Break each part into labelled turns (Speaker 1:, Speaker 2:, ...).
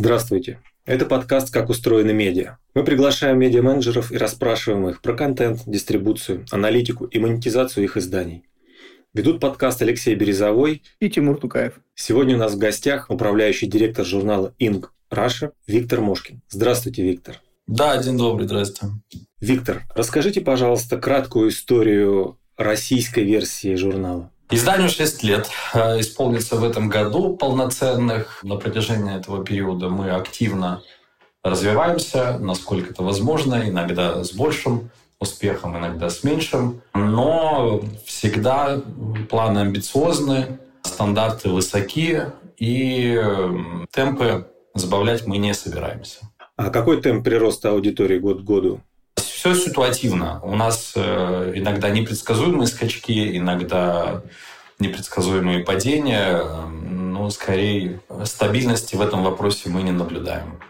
Speaker 1: Здравствуйте. Это подкаст «Как устроены медиа». Мы приглашаем медиа-менеджеров и расспрашиваем их про контент, дистрибуцию, аналитику и монетизацию их изданий. Ведут подкаст Алексей Березовой
Speaker 2: и Тимур Тукаев.
Speaker 1: Сегодня у нас в гостях управляющий директор журнала Inc. Раша Виктор Мошкин. Здравствуйте, Виктор.
Speaker 3: Да, день добрый, здравствуйте.
Speaker 1: Виктор, расскажите, пожалуйста, краткую историю российской версии журнала.
Speaker 3: Изданию 6 лет. Э, исполнится в этом году полноценных. На протяжении этого периода мы активно развиваемся, насколько это возможно, иногда с большим успехом, иногда с меньшим. Но всегда планы амбициозны, стандарты высоки, и темпы забавлять мы не собираемся.
Speaker 1: А какой темп прироста аудитории год к году?
Speaker 3: Все ситуативно. У нас э, иногда непредсказуемые скачки, иногда непредсказуемые падения, но скорее стабильности в этом вопросе мы не наблюдаем.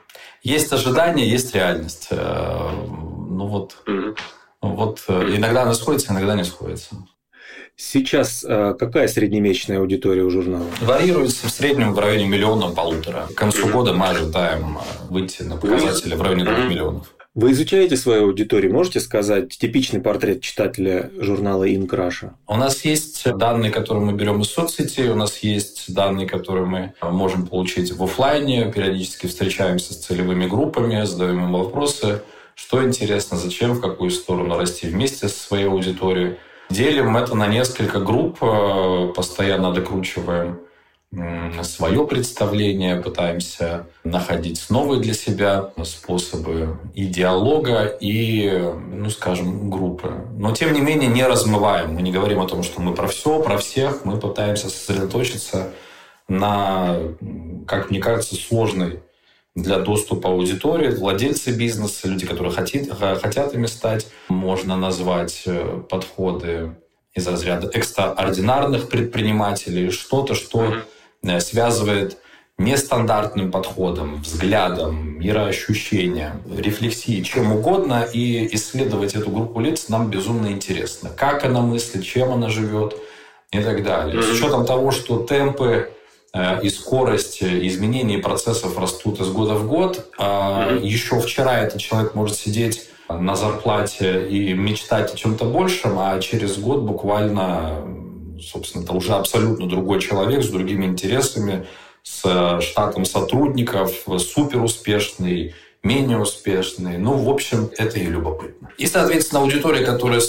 Speaker 3: Есть ожидания, есть реальность. Э, ну вот, вот э, иногда она сходится, иногда не сходится.
Speaker 1: Сейчас какая среднемесячная аудитория у журнала?
Speaker 3: Варьируется в среднем в районе миллиона-полутора. К концу года мы ожидаем выйти на показатели в районе двух миллионов.
Speaker 1: Вы изучаете свою аудиторию? Можете сказать типичный портрет читателя журнала Инкраша?
Speaker 3: У нас есть данные, которые мы берем из соцсетей, у нас есть данные, которые мы можем получить в офлайне, периодически встречаемся с целевыми группами, задаем им вопросы, что интересно, зачем, в какую сторону расти вместе со своей аудиторией. Делим это на несколько групп, э, постоянно докручиваем свое представление, пытаемся находить новые для себя способы и диалога, и, ну, скажем, группы. Но, тем не менее, не размываем. Мы не говорим о том, что мы про все, про всех. Мы пытаемся сосредоточиться на, как мне кажется, сложной для доступа аудитории, владельцы бизнеса, люди, которые хотят, хотят ими стать. Можно назвать э, подходы из разряда экстраординарных предпринимателей, что-то, что, -то, что связывает нестандартным подходом, взглядом, мироощущением, рефлексией, чем угодно, и исследовать эту группу лиц нам безумно интересно. Как она мыслит, чем она живет и так далее. С учетом того, что темпы э, и скорость изменений процессов растут из года в год, а еще вчера этот человек может сидеть на зарплате и мечтать о чем-то большем, а через год буквально собственно, это уже абсолютно другой человек с другими интересами, с э, штатом сотрудников, супер успешный, менее успешный. Ну, в общем, это и любопытно. И, соответственно, аудитория, которая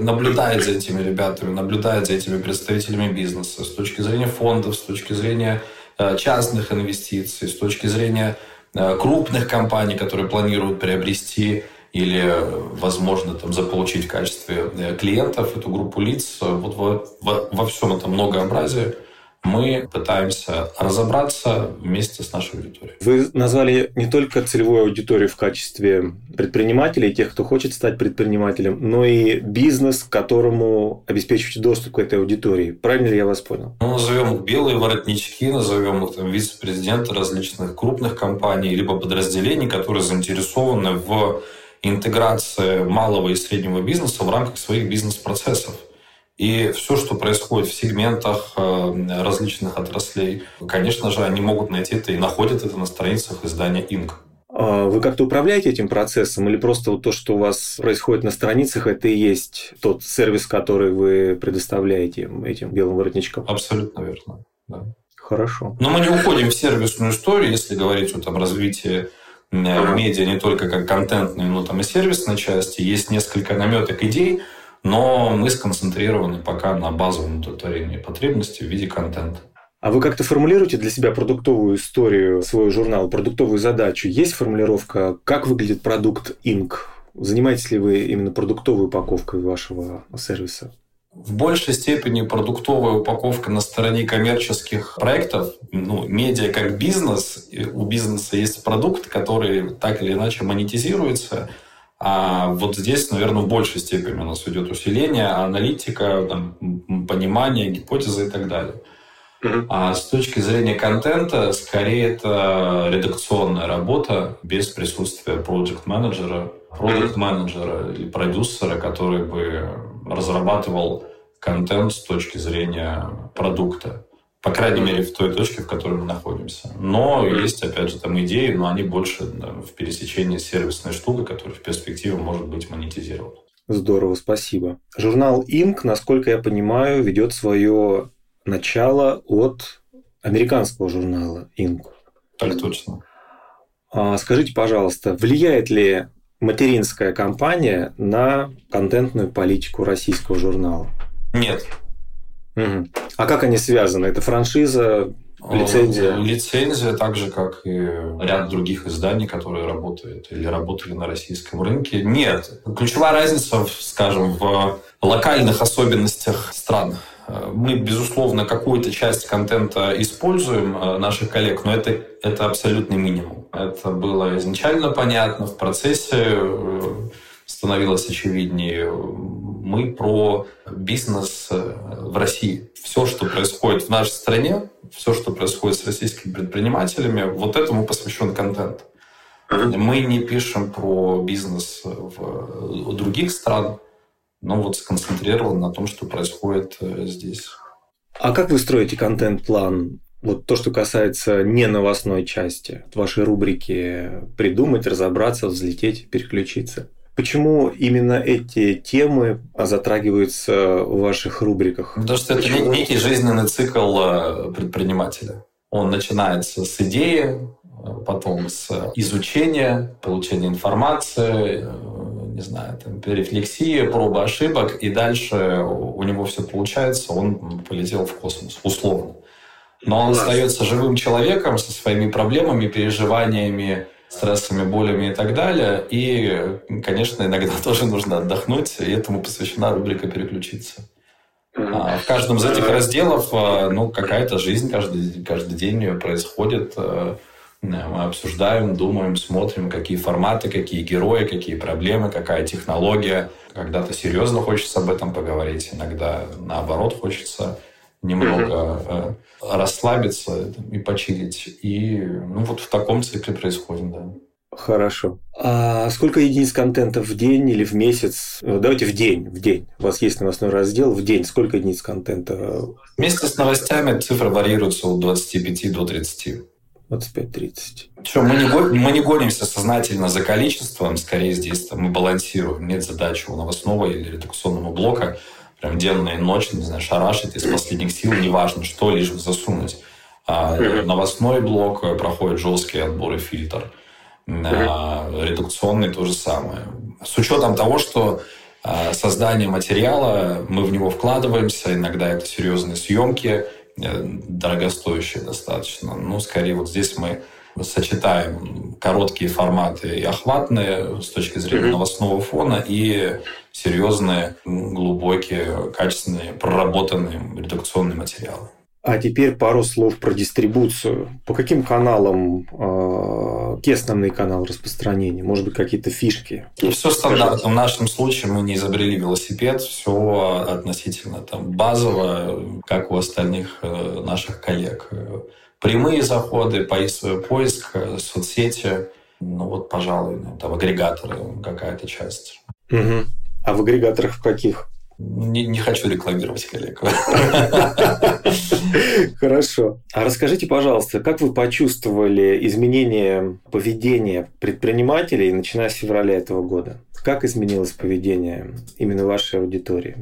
Speaker 3: наблюдает за этими ребятами, наблюдает за этими представителями бизнеса с точки зрения фондов, с точки зрения э, частных инвестиций, с точки зрения э, крупных компаний, которые планируют приобрести или, возможно, там, заполучить в качестве э, клиентов эту группу лиц. Вот во, во, во всем этом многообразии мы пытаемся разобраться вместе с нашей аудиторией.
Speaker 1: Вы назвали не только целевую аудиторию в качестве предпринимателей, тех, кто хочет стать предпринимателем, но и бизнес, которому обеспечиваете доступ к этой аудитории. Правильно ли я вас понял?
Speaker 3: Ну, назовем их белые воротнички, назовем их там, вице-президенты различных крупных компаний, либо подразделений, которые заинтересованы в интеграция малого и среднего бизнеса в рамках своих бизнес-процессов. И все, что происходит в сегментах э, различных отраслей, конечно же, они могут найти это и находят это на страницах издания «Инк».
Speaker 1: А вы как-то управляете этим процессом или просто вот то, что у вас происходит на страницах, это и есть тот сервис, который вы предоставляете этим белым воротничкам?
Speaker 3: Абсолютно верно, да.
Speaker 1: Хорошо.
Speaker 3: Но мы не уходим в сервисную историю, если говорить о там, развитии медиа не только как контентной, но там и сервисной части. Есть несколько наметок идей, но мы сконцентрированы пока на базовом удовлетворении потребностей в виде контента.
Speaker 1: А вы как-то формулируете для себя продуктовую историю, свой журнал, продуктовую задачу? Есть формулировка, как выглядит продукт Inc? Занимаетесь ли вы именно продуктовой упаковкой вашего сервиса?
Speaker 3: В большей степени продуктовая упаковка на стороне коммерческих проектов. Ну, медиа как бизнес, у бизнеса есть продукт, который так или иначе монетизируется. А вот здесь, наверное, в большей степени у нас идет усиление, аналитика, там, понимание, гипотезы и так далее. А с точки зрения контента, скорее это редакционная работа без присутствия проект-менеджера, продукт-менеджера или продюсера, который бы разрабатывал контент с точки зрения продукта. По крайней мере, в той точке, в которой мы находимся. Но есть, опять же, там идеи, но они больше да, в пересечении с сервисной штукой, которая в перспективе может быть монетизирована.
Speaker 1: Здорово, спасибо. Журнал Inc., насколько я понимаю, ведет свое начало от американского журнала Inc.
Speaker 3: Так точно.
Speaker 1: А, скажите, пожалуйста, влияет ли материнская компания на контентную политику российского журнала?
Speaker 3: Нет.
Speaker 1: Угу. А как они связаны? Это франшиза, лицензия?
Speaker 3: Лицензия, так же, как и ряд других изданий, которые работают или работали на российском рынке. Нет. Ключевая разница, скажем, в локальных особенностях стран. Мы, безусловно, какую-то часть контента используем э, наших коллег, но это, это абсолютный минимум. Это было изначально понятно, в процессе э, становилось очевиднее. Мы про бизнес э, в России. Все, что происходит в нашей стране, все, что происходит с российскими предпринимателями, вот этому посвящен контент. Мы не пишем про бизнес в других странах, но вот сконцентрирован на том, что происходит э, здесь.
Speaker 1: А как вы строите контент-план? Вот то, что касается не новостной части, вашей рубрики «Придумать, разобраться, взлететь, переключиться». Почему именно эти темы затрагиваются в ваших рубриках?
Speaker 3: Потому что
Speaker 1: Почему?
Speaker 3: это некий жизненный цикл э, предпринимателя. Он начинается с идеи, потом с изучения, получения информации, не знаю, там, рефлексия, проба ошибок, и дальше у него все получается, он полетел в космос, условно. Но он остается живым человеком со своими проблемами, переживаниями, стрессами, болями и так далее. И, конечно, иногда тоже нужно отдохнуть, и этому посвящена рубрика «Переключиться». А в каждом из этих разделов а, ну, какая-то жизнь каждый, каждый день происходит. Мы обсуждаем, думаем, смотрим, какие форматы, какие герои, какие проблемы, какая технология. Когда-то серьезно хочется об этом поговорить, иногда наоборот хочется немного э, расслабиться и почилить. И ну, вот в таком цикле происходит, да.
Speaker 1: Хорошо. А сколько единиц контента в день или в месяц? Давайте в день, в день. У вас есть новостной раздел. В день сколько единиц контента?
Speaker 3: Вместе с новостями цифры варьируются от 25 до 30.
Speaker 1: 25-30.
Speaker 3: Что, мы, не, мы не гонимся сознательно за количеством, скорее здесь там, мы балансируем. Нет задачи у новостного или редакционного блока прям денно и ночно, не знаю, шарашить из последних сил, неважно что, лишь бы засунуть. А новостной блок проходит жесткий отбор и фильтр. А редакционный то же самое. С учетом того, что а, создание материала, мы в него вкладываемся, иногда это серьезные съемки, Э, дорогостоящие достаточно. Ну, скорее, вот здесь мы сочетаем короткие форматы и охватные с точки зрения новостного фона и серьезные, глубокие, качественные, проработанные редакционные материалы.
Speaker 1: А теперь пару слов про дистрибуцию. По каким каналам, э, какие основные каналы распространения? Может быть, какие-то фишки?
Speaker 3: Ну, все стандартно. В нашем случае мы не изобрели велосипед, все относительно там базово, как у остальных э, наших коллег. Прямые заходы, поиск, э, соцсети, ну вот, пожалуй, там агрегаторы какая-то часть.
Speaker 1: Угу. А в агрегаторах в каких?
Speaker 3: Не, не хочу рекламировать коллег.
Speaker 1: Хорошо. А расскажите, пожалуйста, как вы почувствовали изменение поведения предпринимателей, начиная с февраля этого года? Как изменилось поведение именно вашей аудитории?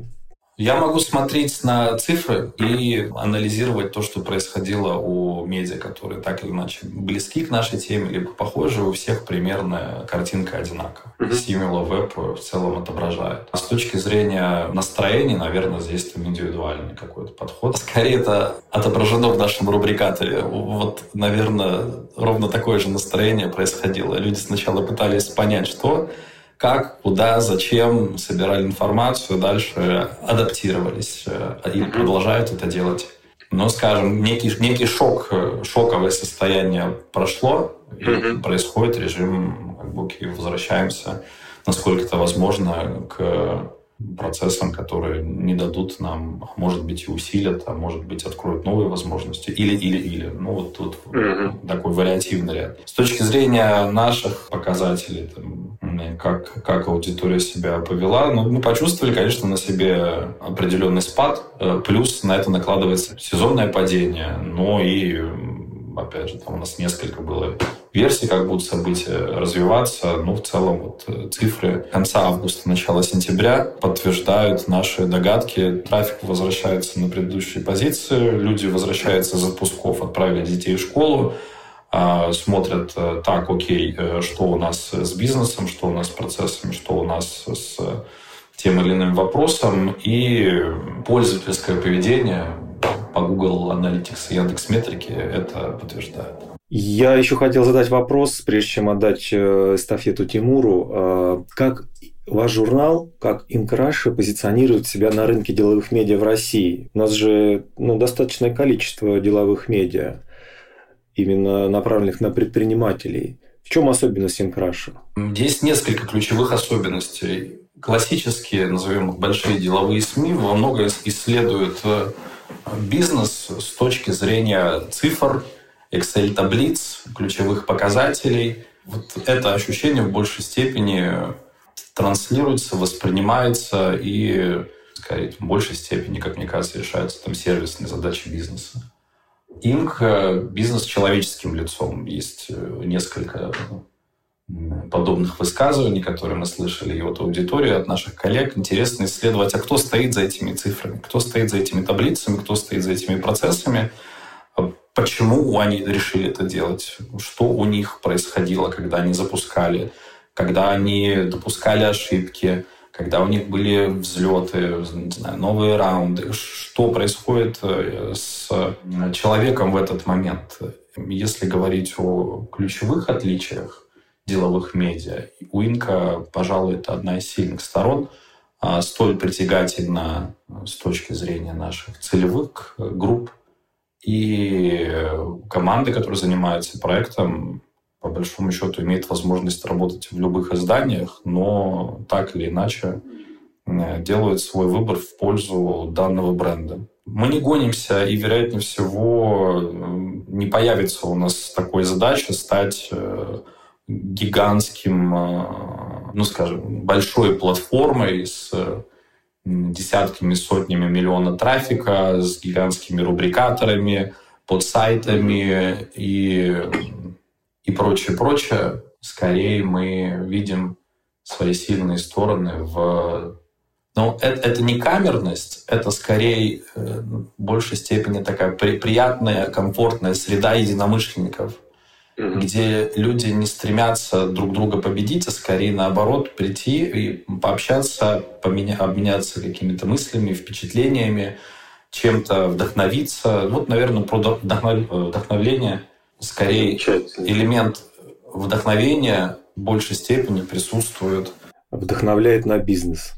Speaker 3: Я могу смотреть на цифры и анализировать то, что происходило у медиа, которые так или иначе близки к нашей теме, либо похожи. У всех примерно картинка одинакова. Similar Web в целом отображает. А с точки зрения настроения, наверное, здесь там индивидуальный какой-то подход. Скорее, это отображено в нашем рубрикаторе. Вот, наверное, ровно такое же настроение происходило. Люди сначала пытались понять, что как, куда, зачем собирали информацию, дальше адаптировались э, и продолжают это делать. Но, скажем, некий, некий шок, э, шоковое состояние прошло, и происходит режим, как бы, возвращаемся, насколько это возможно, к процессам, которые не дадут нам, может быть, и усилят, а может быть, откроют новые возможности. Или, или, или. Ну, вот тут mm-hmm. такой вариативный ряд. С точки зрения наших показателей, там, как, как аудитория себя повела, ну, мы почувствовали, конечно, на себе определенный спад, э, плюс на это накладывается сезонное падение, но и опять же, там у нас несколько было версий, как будут события развиваться. Ну, в целом, вот э, цифры конца августа, начала сентября подтверждают наши догадки. Трафик возвращается на предыдущие позиции, люди возвращаются из отпусков, отправили детей в школу, а, смотрят, э, так, окей, э, что у нас с бизнесом, что у нас с процессами, что у нас с тем или иным вопросом, и пользовательское поведение по Google Analytics и Яндекс.Метрики это подтверждает.
Speaker 1: Я еще хотел задать вопрос, прежде чем отдать э, эстафету Тимуру. А, как ваш журнал, как Инкраша позиционирует себя на рынке деловых медиа в России? У нас же ну, достаточное количество деловых медиа, именно направленных на предпринимателей. В чем особенность Инкраша?
Speaker 3: Есть несколько ключевых особенностей. Классические, назовем их, большие деловые СМИ во многом исследуют э, бизнес с точки зрения цифр, Excel-таблиц, ключевых показателей. Вот это ощущение в большей степени транслируется, воспринимается и, скорее, в большей степени, как мне кажется, решаются там сервисные задачи бизнеса. Инк – бизнес с человеческим лицом. Есть э, несколько подобных высказываний, которые мы слышали и от аудитории, от наших коллег. Интересно исследовать, а кто стоит за этими цифрами, кто стоит за этими таблицами, кто стоит за этими процессами, почему они решили это делать, что у них происходило, когда они запускали, когда они допускали ошибки, когда у них были взлеты, не знаю, новые раунды, что происходит э, с человеком в этот момент. Если говорить о ключевых отличиях, деловых медиа. У Инка, пожалуй, это одна из сильных сторон, а, столь притягательна с точки зрения наших целевых э, групп. И команды, которые занимаются проектом, по большому счету имеют возможность работать в любых изданиях, но так или иначе э, делают свой выбор в пользу данного бренда. Мы не гонимся, и, вероятнее всего, не появится у нас такой задачи стать э, гигантским, э, ну, скажем, большой платформой с десятками, сотнями миллиона трафика, с гигантскими рубрикаторами, под сайтами и, и прочее, прочее. Скорее мы видим свои сильные стороны в... Но это, это не камерность, это скорее э, в большей степени такая при, приятная, комфортная среда единомышленников – mm-hmm. где люди не стремятся друг друга победить, а скорее наоборот прийти и пообщаться, поменя... обменяться какими-то мыслями, впечатлениями, чем-то вдохновиться. Вот, наверное, про вдохнов... вдохновление скорее элемент вдохновения в большей степени присутствует.
Speaker 1: Вдохновляет на бизнес.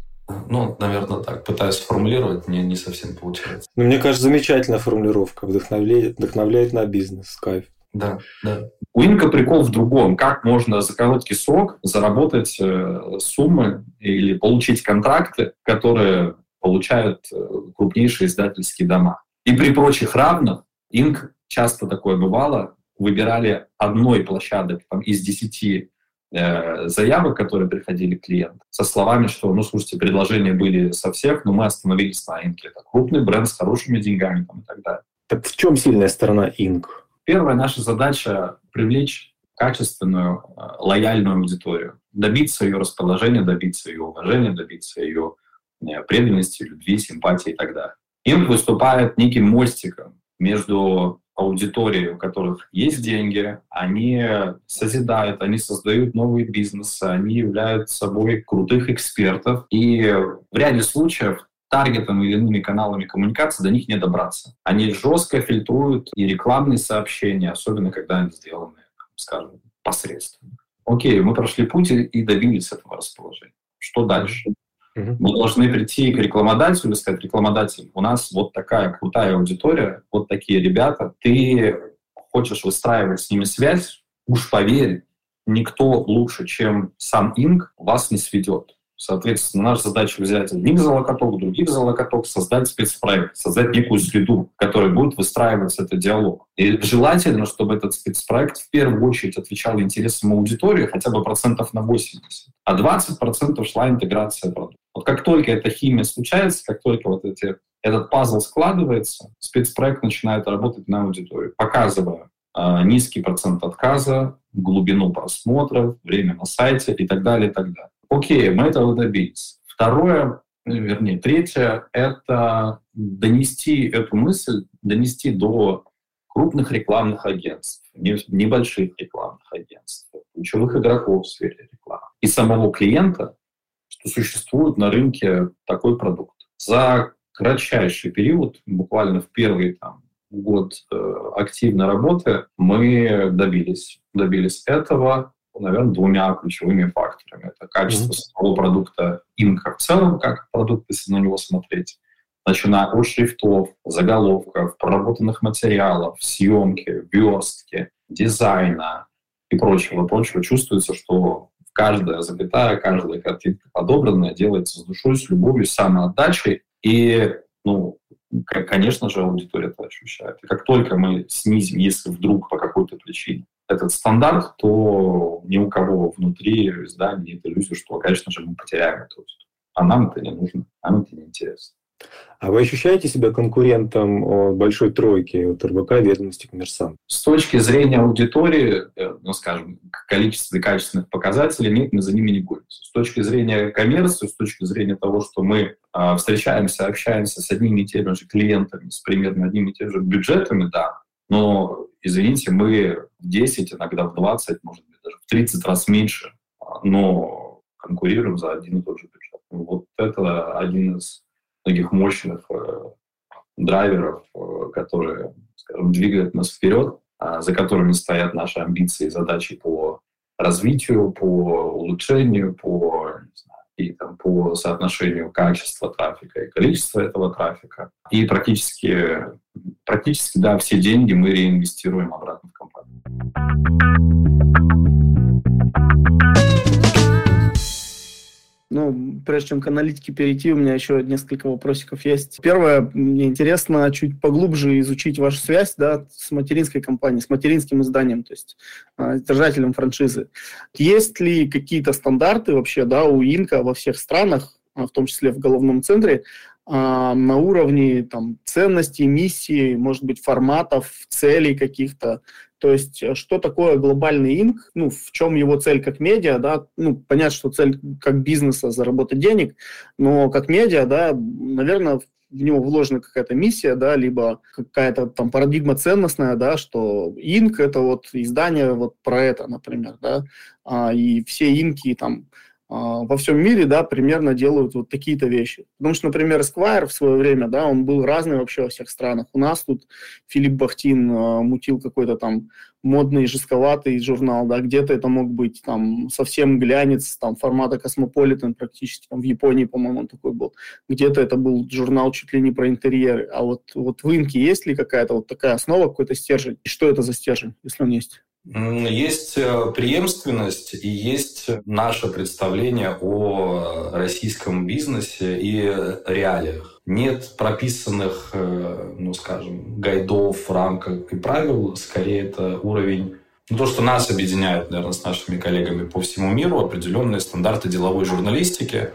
Speaker 3: Ну, наверное, так. Пытаюсь сформулировать, мне не совсем получается.
Speaker 1: Ну, мне кажется, замечательная формулировка. Вдохновляет, вдохновляет на бизнес. Кайф.
Speaker 3: Да, да. У Инка прикол в другом. Как можно за короткий срок заработать э, суммы или получить контракты, которые получают э, крупнейшие издательские дома. И при прочих равных Инк часто такое бывало, выбирали одной площадок там, из десяти э, заявок, которые приходили клиент, со словами, что, ну, слушайте, предложения были со всех, но мы остановились на Инке. Это крупный бренд с хорошими деньгами там, и так далее.
Speaker 1: Так в чем сильная сторона Инк?
Speaker 3: Первая наша задача — привлечь качественную, э, лояльную аудиторию, добиться ее расположения, добиться ее уважения, добиться ее э, преданности, любви, симпатии и так далее. Им выступает неким мостиком между аудиторией, у которых есть деньги, они созидают, они создают новые бизнесы, они являются собой крутых экспертов. И в ряде случаев таргетом или иными каналами коммуникации до них не добраться. Они жестко фильтруют и рекламные сообщения, особенно когда они сделаны, скажем, посредственно. Окей, мы прошли путь и добились этого расположения. Что дальше? Мы должны прийти к рекламодателю и сказать, рекламодатель, у нас вот такая крутая аудитория, вот такие ребята, ты хочешь выстраивать с ними связь, уж поверь, никто лучше, чем сам Инк, вас не сведет. Соответственно, наша задача взять одних залокоток, других залокоток, создать спецпроект, создать некую среду, в которой будет выстраиваться этот диалог. И желательно, чтобы этот спецпроект в первую очередь отвечал интересам аудитории хотя бы процентов на 80, а 20 процентов шла интеграция продукта. Вот как только эта химия случается, как только вот эти, этот пазл складывается, спецпроект начинает работать на аудиторию, показывая низкий процент отказа, глубину просмотров, время на сайте и так далее, и так далее. Окей, мы этого добились. Второе, вернее, третье, это донести эту мысль, донести до крупных рекламных агентств, небольших рекламных агентств, ключевых игроков в сфере рекламы и самого клиента, что существует на рынке такой продукт. За кратчайший период, буквально в первый там, год э, активной работы, мы добились, добились этого наверное, двумя ключевыми факторами. Это качество mm-hmm. самого продукта инка в целом, как продукт, если на него смотреть, начиная от шрифтов, заголовков, проработанных материалов, съемки, верстки, дизайна и прочего, прочего, чувствуется, что каждая запятая, каждая картинка подобранная делается с душой, с любовью, с самоотдачей. И, ну, конечно же, аудитория это ощущает. И как только мы снизим, если вдруг по какой-то причине этот стандарт, то ни у кого внутри издания нет иллюзии, что, конечно же, мы потеряем эту аудиторию. А нам это не нужно, нам это не интересно.
Speaker 1: А вы ощущаете себя конкурентом большой тройки от РБК, ведомости, коммерсант?
Speaker 3: С точки зрения аудитории, э, ну, скажем, количества и качественных показателей, нет, мы за ними не боремся. С точки зрения коммерции, с точки зрения того, что мы э, встречаемся, общаемся с одними и теми же клиентами, с примерно одними и теми же бюджетами, да, но, извините, мы в 10, иногда в 20, может быть, даже в 30 раз меньше, а, но конкурируем за один и тот же бюджет. Вот это один из многих мощных э, драйверов, э, которые, скажем, двигают нас вперед, э, за которыми стоят наши амбиции и задачи по развитию, по улучшению, по, знаю, и, там, по соотношению качества трафика и количества этого трафика. И практически, практически да, все деньги мы реинвестируем обратно в компанию.
Speaker 2: Ну, прежде чем к аналитике перейти, у меня еще несколько вопросиков есть. Первое, мне интересно чуть поглубже изучить вашу связь да, с материнской компанией, с материнским изданием, то есть э, держателем франшизы. Есть ли какие-то стандарты вообще да, у Инка во всех странах, а, в том числе в головном центре, а, на уровне там, ценностей, миссии, может быть, форматов, целей каких-то. То есть, э, что такое глобальный инк, ну, в чем его цель как медиа, да, ну, понятно, что цель как бизнеса заработать денег, но как медиа, да, наверное, в него вложена какая-то миссия, да, либо какая-то там парадигма ценностная, да, что инк это вот издание вот про это, например, да, а, и все инки там во всем мире, да, примерно делают вот такие-то вещи. Потому что, например, Esquire в свое время, да, он был разный вообще во всех странах. У нас тут Филипп Бахтин э, мутил какой-то там модный, жестковатый журнал, да, где-то это мог быть там совсем глянец, там формата Космополитен практически, там в Японии, по-моему, он такой был. Где-то это был журнал чуть ли не про интерьеры. А вот, вот в Инке есть ли какая-то вот такая основа, какой-то стержень? И что это за стержень, если он есть?
Speaker 3: Есть э, преемственность и есть наше представление о российском бизнесе и реалиях. Нет прописанных, э, ну, скажем, гайдов, рамках и правил. Скорее, это уровень ну, то, что нас объединяет, наверное, с нашими коллегами по всему миру, определенные стандарты деловой журналистики.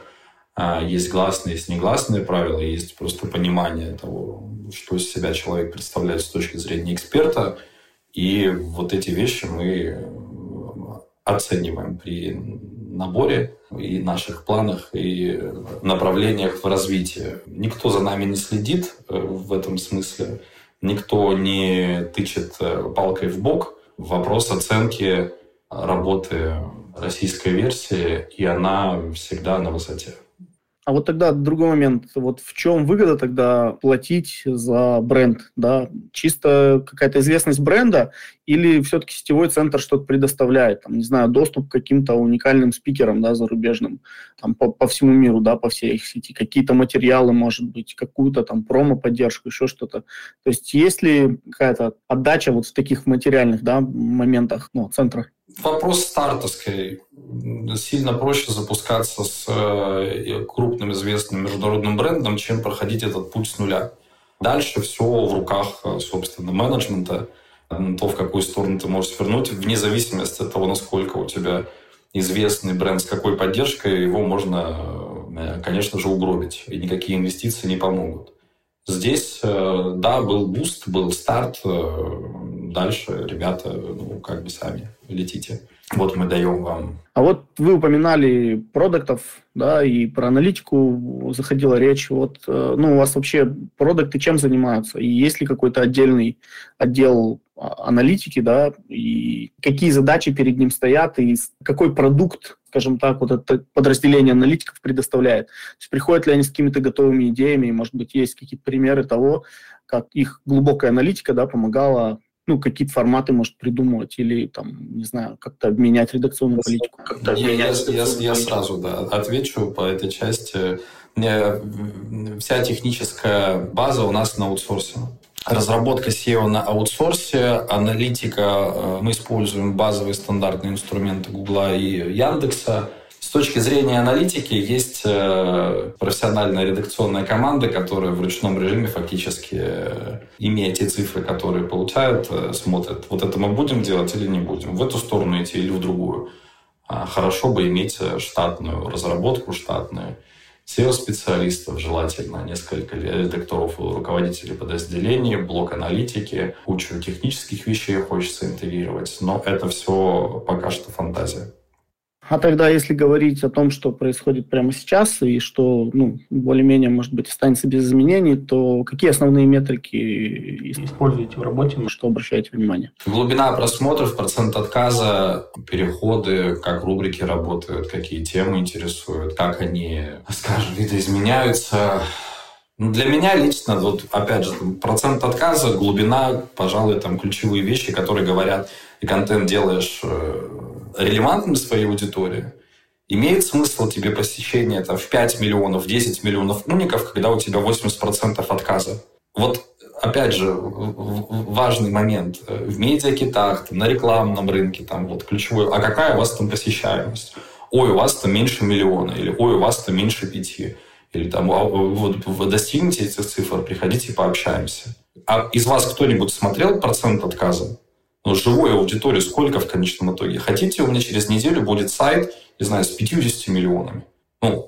Speaker 3: А, есть гласные, есть негласные правила, есть просто понимание того, что из себя человек представляет с точки зрения эксперта – и вот эти вещи мы э, оцениваем при наборе и наших планах и направлениях в развитии. Никто за нами не следит э, в этом смысле, никто не тычет э, палкой в бок. Вопрос оценки работы российской версии, и она всегда на высоте.
Speaker 2: А вот тогда другой момент. Вот в чем выгода тогда платить за бренд? Да? Чисто какая-то известность бренда или все-таки сетевой центр что-то предоставляет? Там, не знаю, доступ к каким-то уникальным спикерам да, зарубежным там, по, по всему миру, да, по всей их сети. Какие-то материалы, может быть, какую-то там промо-поддержку, еще что-то. То есть есть ли какая-то отдача вот в таких материальных да, моментах ну, центра?
Speaker 3: Вопрос стартовский. Сильно проще запускаться с э, крупным известным международным брендом, чем проходить этот путь с нуля. Дальше все в руках, э, собственно, менеджмента, то, в какую сторону ты можешь свернуть, вне зависимости от того, насколько у тебя известный бренд, с какой поддержкой, его можно, э, конечно же, угробить, и никакие инвестиции не помогут. Здесь, да, был буст, был старт, дальше ребята, ну, как бы сами летите. Вот мы даем вам.
Speaker 2: А вот вы упоминали продуктов, да, и про аналитику заходила речь. Вот, э, ну, у вас вообще продукты чем занимаются? И есть ли какой-то отдельный отдел а, аналитики, да, и какие задачи перед ним стоят, и какой продукт, скажем так, вот это подразделение аналитиков предоставляет? То есть приходят ли они с какими-то готовыми идеями, может быть, есть какие-то примеры того, как их глубокая аналитика, да, помогала ну, какие-то форматы, может, придумывать или, там, не знаю, как-то обменять редакционную политику.
Speaker 3: Как-то я, я, я, я сразу, да, отвечу по этой части. Вся техническая база у нас на аутсорсе. Разработка SEO на аутсорсе, аналитика, э, мы используем базовые стандартные инструменты Гугла и Яндекса, точки зрения аналитики есть э, профессиональная редакционная команда, которая в ручном режиме фактически, э, имея те цифры, которые получают, э, смотрит, вот это мы будем делать или не будем, в эту сторону идти или в другую. А хорошо бы иметь штатную разработку, штатную SEO-специалистов, желательно несколько редакторов и руководителей подразделений, блок аналитики, кучу технических вещей хочется интегрировать, но это все пока что фантазия.
Speaker 2: А тогда, если говорить о том, что происходит прямо сейчас и что ну, более-менее, может быть, останется без изменений, то какие основные метрики используете в работе, на что обращаете внимание?
Speaker 3: Глубина просмотров, процент отказа, переходы, как рубрики работают, какие темы интересуют, как они, скажем, видоизменяются. Ну, для меня лично, вот опять же, процент отказа, глубина, пожалуй, там ключевые вещи, которые говорят, и контент делаешь э, релевантным своей аудитории, имеет смысл тебе посещение там, в 5 миллионов, 10 миллионов уников, когда у тебя 80% отказа. Вот опять же, важный момент. В медиакитах, на рекламном рынке, там, вот ключевой, а какая у вас там посещаемость? Ой, у вас там меньше миллиона, или ой, у вас там меньше пяти. Или там, «А, вот, вы достигнете этих цифр, приходите, пообщаемся. А из вас кто-нибудь смотрел процент отказа? Ну, живой аудитории сколько в конечном итоге? Хотите, у меня через неделю будет сайт, не знаю, с 50 миллионами. Ну,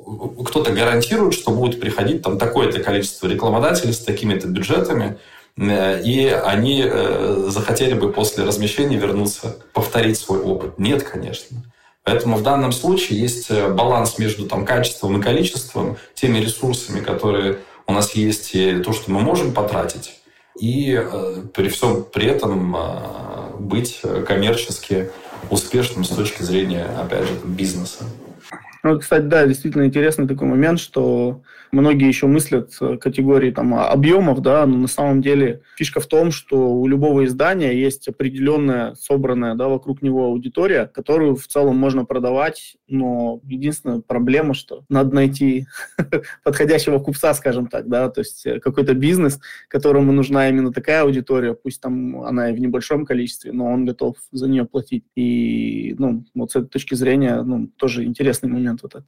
Speaker 3: кто-то гарантирует, что будет приходить там такое-то количество рекламодателей с такими-то бюджетами, э, и они э, захотели бы после размещения вернуться, повторить свой опыт. Нет, конечно. Поэтому в данном случае есть э, баланс между там, качеством и количеством, теми ресурсами, которые у нас есть, и то, что мы можем потратить. И э, при всем при этом э, быть коммерчески успешным с точки зрения, опять же, бизнеса.
Speaker 2: Ну, кстати, да, действительно интересный такой момент, что многие еще мыслят категории там, объемов, да, но на самом деле фишка в том, что у любого издания есть определенная собранная да, вокруг него аудитория, которую в целом можно продавать, но единственная проблема, что надо найти подходящего купца, скажем так, да, то есть какой-то бизнес, которому нужна именно такая аудитория, пусть там она и в небольшом количестве, но он готов за нее платить. И, ну, вот с этой точки зрения, ну, тоже интересный момент момент вот этот.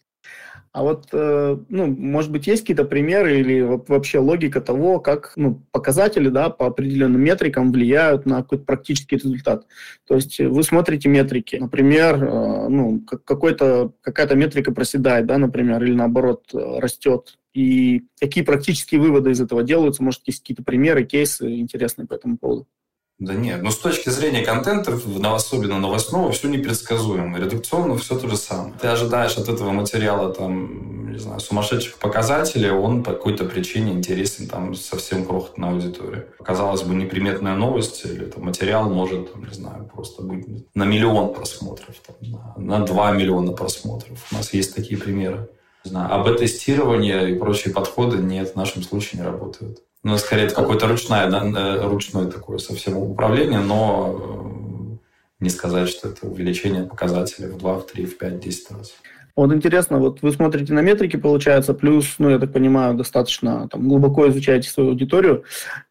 Speaker 2: А вот, э, ну, может быть, есть какие-то примеры или вообще логика того, как ну, показатели да, по определенным метрикам влияют на какой-то практический результат. То есть вы смотрите метрики, например, э, ну, какой-то, какая-то метрика проседает, да, например, или наоборот э, растет. И какие практические выводы из этого делаются? Может, есть какие-то примеры, кейсы интересные по этому поводу?
Speaker 3: Да нет, но с точки зрения контента, особенно новостного, все непредсказуемо. Редакционно все то же самое. Ты ожидаешь от этого материала там, не знаю, сумасшедших показателей, он по какой-то причине интересен там совсем крохотной аудитории. Казалось бы, неприметная новость или там, материал может, там, не знаю, просто быть на миллион просмотров, там, на, на 2 миллиона просмотров. У нас есть такие примеры. Не знаю, об тестировании и прочие подходы нет, в нашем случае не работают. Ну, скорее, это какое-то ручное, да, э, ручное такое совсем управление, но э, не сказать, что это увеличение показателей в 2, в 3, в 5, 10 раз.
Speaker 2: Вот интересно, вот вы смотрите на метрики, получается, плюс, ну, я так понимаю, достаточно там, глубоко изучаете свою аудиторию,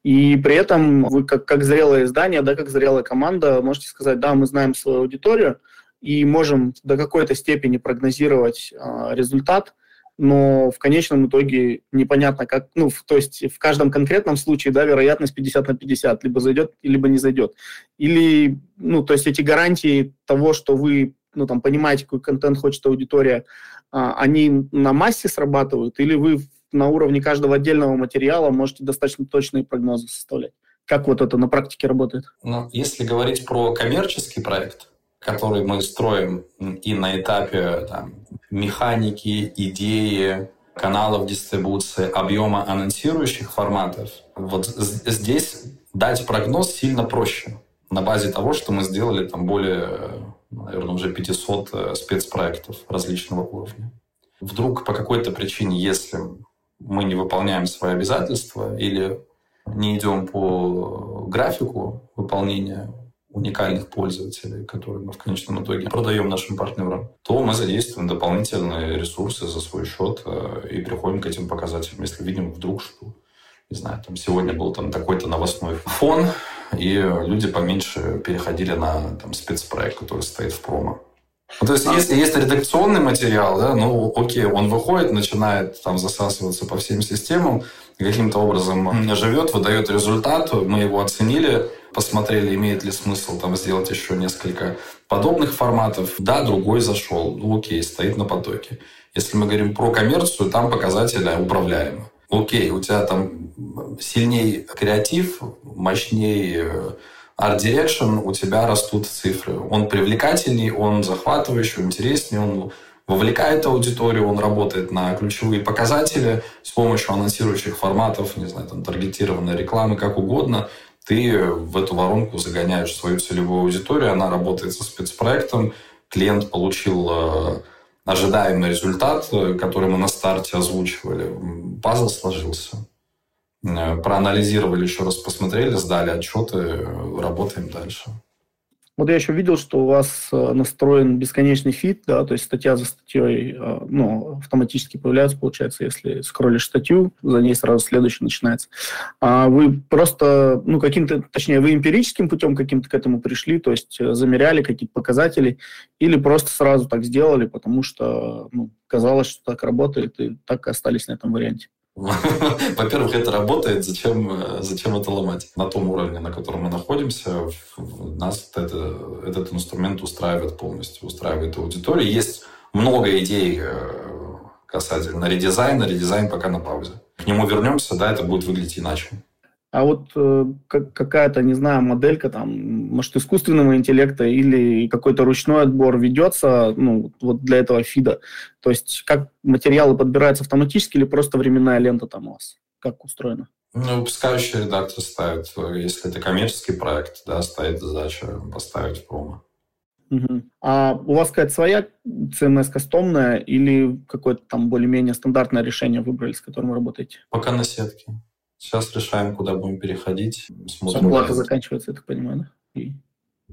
Speaker 2: и при этом вы как, как зрелое издание, да, как зрелая команда, можете сказать, да, мы знаем свою аудиторию и можем до какой-то степени прогнозировать э, результат, но в конечном итоге непонятно, как, ну, в, то есть в каждом конкретном случае, да, вероятность 50 на 50, либо зайдет, либо не зайдет. Или, ну, то есть эти гарантии того, что вы ну, там, понимаете, какой контент хочет аудитория, а, они на массе срабатывают, или вы на уровне каждого отдельного материала можете достаточно точные прогнозы составлять? Как вот это на практике работает?
Speaker 3: Ну, если говорить про коммерческий проект, который мы строим и на этапе там, механики, идеи, каналов дистрибуции, объема анонсирующих форматов, вот здесь дать прогноз сильно проще на базе того, что мы сделали там более наверное, уже 500 э, спецпроектов различного уровня. Вдруг по какой-то причине, если мы не выполняем свои обязательства или не идем по графику выполнения уникальных пользователей, которые мы в конечном итоге продаем нашим партнерам, то мы задействуем дополнительные ресурсы за свой счет э, и приходим к этим показателям, если видим вдруг, что не знаю, там сегодня был там такой-то новостной фон, и люди поменьше переходили на там, спецпроект, который стоит в промо. Ну, то есть, если есть редакционный материал, да, ну, окей, он выходит, начинает там засасываться по всем системам, каким-то образом живет, выдает результат, мы его оценили, посмотрели, имеет ли смысл там сделать еще несколько подобных форматов. Да, другой зашел, ну, окей, стоит на потоке. Если мы говорим про коммерцию, там показатели управляемы окей, у тебя там сильней креатив, мощней э, art direction, у тебя растут цифры. Он привлекательней, он захватывающий, интереснее, он вовлекает аудиторию, он работает на ключевые показатели с помощью анонсирующих форматов, не знаю, там, таргетированной рекламы, как угодно. Ты в эту воронку загоняешь свою целевую аудиторию, она работает со спецпроектом, клиент получил э, ожидаемый результат, э, который мы на старте озвучивали. Пазл сложился. Э, проанализировали еще раз, посмотрели, сдали отчеты, работаем дальше.
Speaker 2: Вот я еще видел, что у вас настроен бесконечный feed, да, то есть статья за статьей, ну, автоматически появляется, получается, если скроллишь статью, за ней сразу следующий начинается. А вы просто, ну, каким-то, точнее, вы эмпирическим путем каким-то к этому пришли, то есть замеряли какие-то показатели, или просто сразу так сделали, потому что, ну, казалось, что так работает, и так и остались на этом варианте?
Speaker 3: Во-первых, это работает, зачем, зачем это ломать? На том уровне, на котором мы находимся, нас это, этот инструмент устраивает полностью, устраивает аудиторию. Есть много идей э, касательно редизайна, редизайн пока на паузе. К нему вернемся, да, это будет выглядеть иначе.
Speaker 2: А вот э, какая-то, не знаю, моделька там, может, искусственного интеллекта или какой-то ручной отбор ведется ну, вот для этого фида? То есть как материалы подбираются автоматически или просто временная лента там у вас? Как устроено?
Speaker 3: Ну, выпускающий редактор ставит, если это коммерческий проект, да, стоит задача поставить промо.
Speaker 2: Угу. А у вас какая-то своя CMS кастомная или какое-то там более-менее стандартное решение выбрали, с которым вы работаете?
Speaker 3: Пока на сетке. Сейчас решаем, куда будем переходить. Смотрим.
Speaker 2: Оплата заканчивается, я так понимаю, да? И...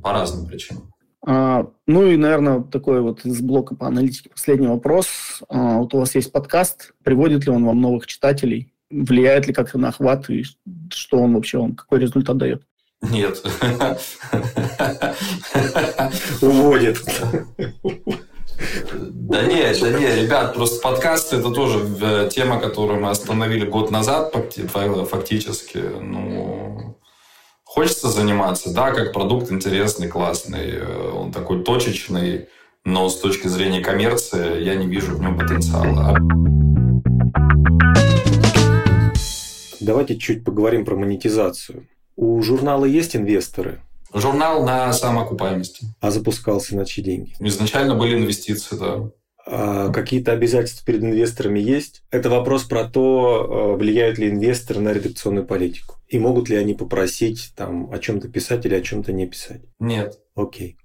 Speaker 3: По разным причинам.
Speaker 2: А, ну и, наверное, такой вот из блока по аналитике последний вопрос. А, вот у вас есть подкаст. Приводит ли он вам новых читателей? Влияет ли как-то на охват? И что он вообще вам, какой результат дает?
Speaker 3: Нет.
Speaker 1: Уводит.
Speaker 3: Да нет, да нет, ребят, просто подкасты это тоже э, тема, которую мы остановили год назад фактически. Ну, хочется заниматься, да, как продукт интересный, классный, э, он такой точечный, но с точки зрения коммерции я не вижу в нем потенциала.
Speaker 1: Давайте чуть поговорим про монетизацию. У журнала есть инвесторы?
Speaker 3: Журнал на самоокупаемости.
Speaker 1: А запускался на чьи деньги?
Speaker 3: Изначально были инвестиции, да.
Speaker 1: А какие-то обязательства перед инвесторами есть? Это вопрос про то, а, влияют ли инвесторы на редакционную политику. И могут ли они попросить там, о чем-то писать или о чем-то не писать?
Speaker 3: Нет.
Speaker 1: Окей.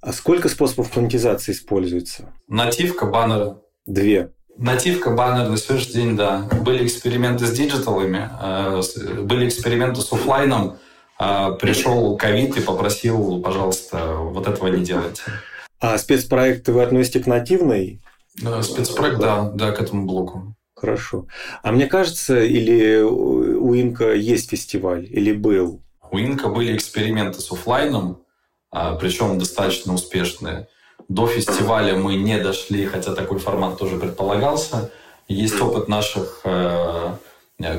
Speaker 1: А сколько способов монетизации используется?
Speaker 3: Нативка, баннеры.
Speaker 1: Две.
Speaker 3: Нативка, баннер на сегодняшний день, да. Были эксперименты с диджиталами, э, были эксперименты с офлайном, а, пришел ковид и попросил, пожалуйста, вот этого не делайте.
Speaker 1: А спецпроекты вы относите к нативной
Speaker 4: Спецпроект, да, да, к этому блоку.
Speaker 1: Хорошо. А мне кажется, или у Инка есть фестиваль, или был?
Speaker 4: У Инка были эксперименты с офлайном, а, причем достаточно успешные. До фестиваля мы не дошли, хотя такой формат тоже предполагался. Есть опыт наших э,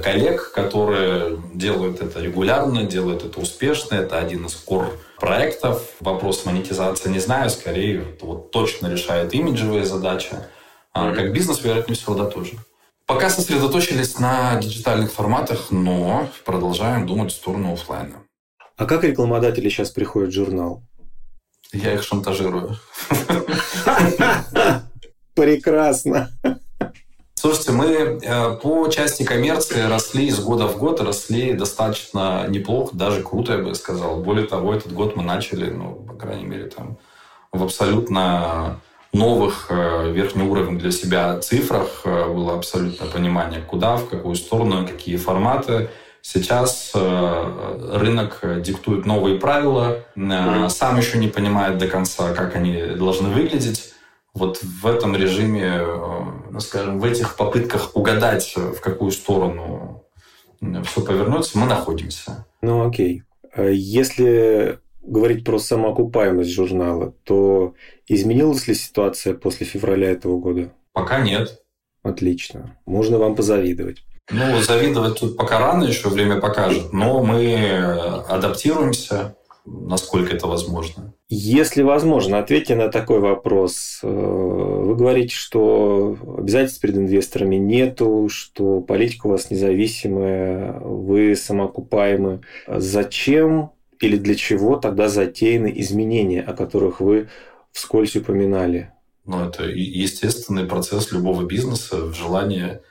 Speaker 4: коллег, которые делают это регулярно, делают это успешно. Это один из кор проектов. Вопрос монетизации не знаю, скорее вот, точно решает имиджевые задачи. А как бизнес, вероятнее всего, да, тоже. Пока сосредоточились на диджитальных форматах, но продолжаем думать в сторону офлайна.
Speaker 1: А как рекламодатели сейчас приходят в журнал?
Speaker 4: Я их шантажирую.
Speaker 1: Прекрасно.
Speaker 4: Слушайте, мы э, по части коммерции росли из года в год, росли достаточно неплохо, даже круто, я бы сказал. Более того, этот год мы начали, ну, по крайней мере, там, в абсолютно новых э, верхний уровень для себя цифрах э, было абсолютное понимание, куда, в какую сторону, какие форматы. Сейчас рынок диктует новые правила, сам еще не понимает до конца, как они должны выглядеть. Вот в этом режиме, ну, скажем, в этих попытках угадать, в какую сторону все повернется, мы находимся.
Speaker 1: Ну окей. Если говорить про самоокупаемость журнала, то изменилась ли ситуация после февраля этого года?
Speaker 4: Пока нет.
Speaker 1: Отлично. Можно вам позавидовать.
Speaker 4: Ну, завидовать тут пока рано, еще время покажет, но мы адаптируемся, насколько это возможно.
Speaker 1: Если возможно, ответьте на такой вопрос. Э, вы говорите, что обязательств перед инвесторами нету, что политика у вас независимая, вы самоокупаемы. Зачем или для чего тогда затеяны изменения, о которых вы вскользь упоминали?
Speaker 4: Ну, это естественный процесс любого бизнеса в желании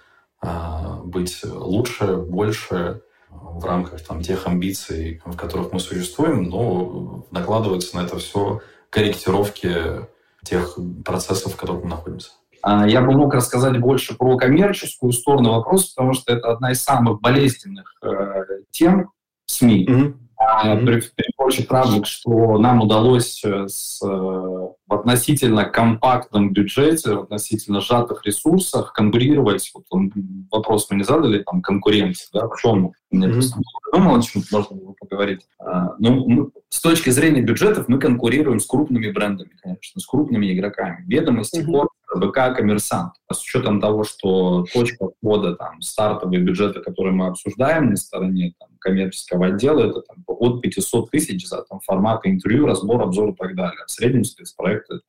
Speaker 4: а, быть лучше, больше в рамках там, тех амбиций, в которых мы существуем, но накладываются на это все корректировки тех процессов, в которых мы находимся.
Speaker 3: А, я бы мог рассказать больше про коммерческую сторону вопроса, потому что это одна из самых болезненных э, тем СМИ. Mm-hmm. Mm-hmm. При, при прочих равных, что нам удалось э, с, э, в относительно компактном бюджете, в относительно сжатых ресурсах конкурировать. Вот он, вопрос мы не задали, там, конкуренция, да, в чем? Мне mm-hmm. просто о чем можно было поговорить. А, ну, мы, с точки зрения бюджетов мы конкурируем с крупными брендами, конечно, с крупными игроками. Ведомости, mm-hmm. БК коммерсант. А с учетом того, что точка входа, там, стартовые бюджеты, которые мы обсуждаем на стороне там, коммерческого отдела, это там, от 500 тысяч за там, форматы интервью, разбор, обзор и так далее. В среднем спецпроекты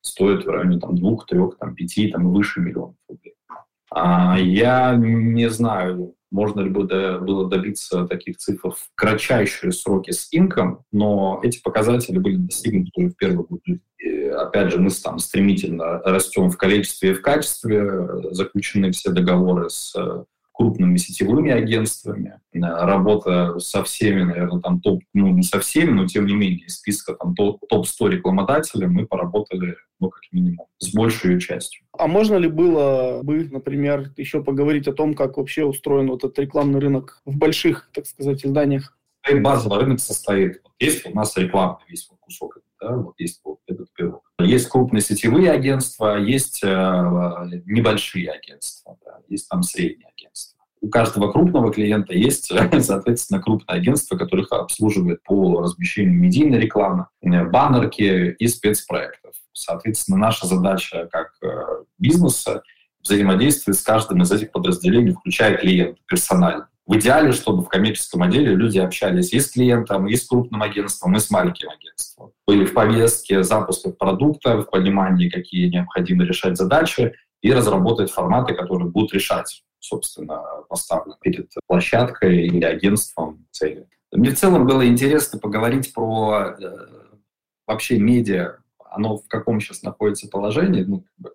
Speaker 3: стоят в районе там, двух, трех, там, пяти, там, и выше миллионов рублей. А я не знаю, можно ли было добиться таких цифр в кратчайшие сроки с инком, но эти показатели были достигнуты в первый год опять же, мы там стремительно растем в количестве и в качестве, заключены все договоры с э, крупными сетевыми агентствами, э, работа со всеми, наверное, там топ, ну не со всеми, но тем не менее из списка там топ-100 рекламодателей мы поработали, ну как минимум, с большей частью.
Speaker 2: А можно ли было бы, например, еще поговорить о том, как вообще устроен вот этот рекламный рынок в больших, так сказать, изданиях?
Speaker 3: Базовый рынок состоит, есть у нас рекламный весь кусок да, вот есть вот этот пирог. Есть крупные сетевые агентства, есть э, небольшие агентства, есть там средние агентства. У каждого крупного клиента есть, соответственно, крупное агентство, которых обслуживает по размещению медийной рекламы, э, баннерки и спецпроектов. Соответственно, наша задача как э, бизнеса взаимодействовать с каждым из этих подразделений, включая клиента персонально. В идеале, чтобы в коммерческом отделе люди общались и с клиентом, и с крупным агентством, и с маленьким агентством. Были в повестке запуска продукта, в понимании, какие необходимо решать задачи, и разработать форматы, которые будут решать, собственно, поставлены перед площадкой или агентством цели. Мне в целом было интересно поговорить про э, вообще медиа, оно в каком сейчас находится положении, ну, как бы,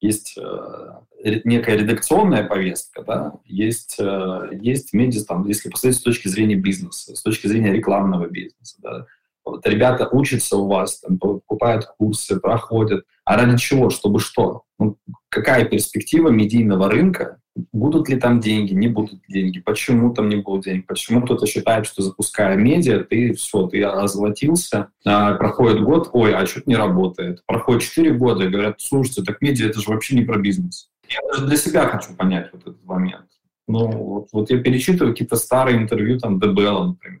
Speaker 3: есть э, некая редакционная повестка, да, есть, э, есть медиа, там, если посмотреть с точки зрения бизнеса, с точки зрения рекламного бизнеса. Да. Вот ребята учатся у вас, там, покупают курсы, проходят. А ради чего? Чтобы что? Ну, какая перспектива медийного рынка, будут ли там деньги, не будут деньги, почему там не будут денег, почему кто-то считает, что запуская медиа, ты все, ты озолотился, а, проходит год, ой, а что-то не работает. Проходит 4 года и говорят, слушайте, так медиа это же вообще не про бизнес. Я даже для себя хочу понять вот этот момент. Ну, вот, вот я перечитываю какие-то старые интервью, там, ДБЛ, например,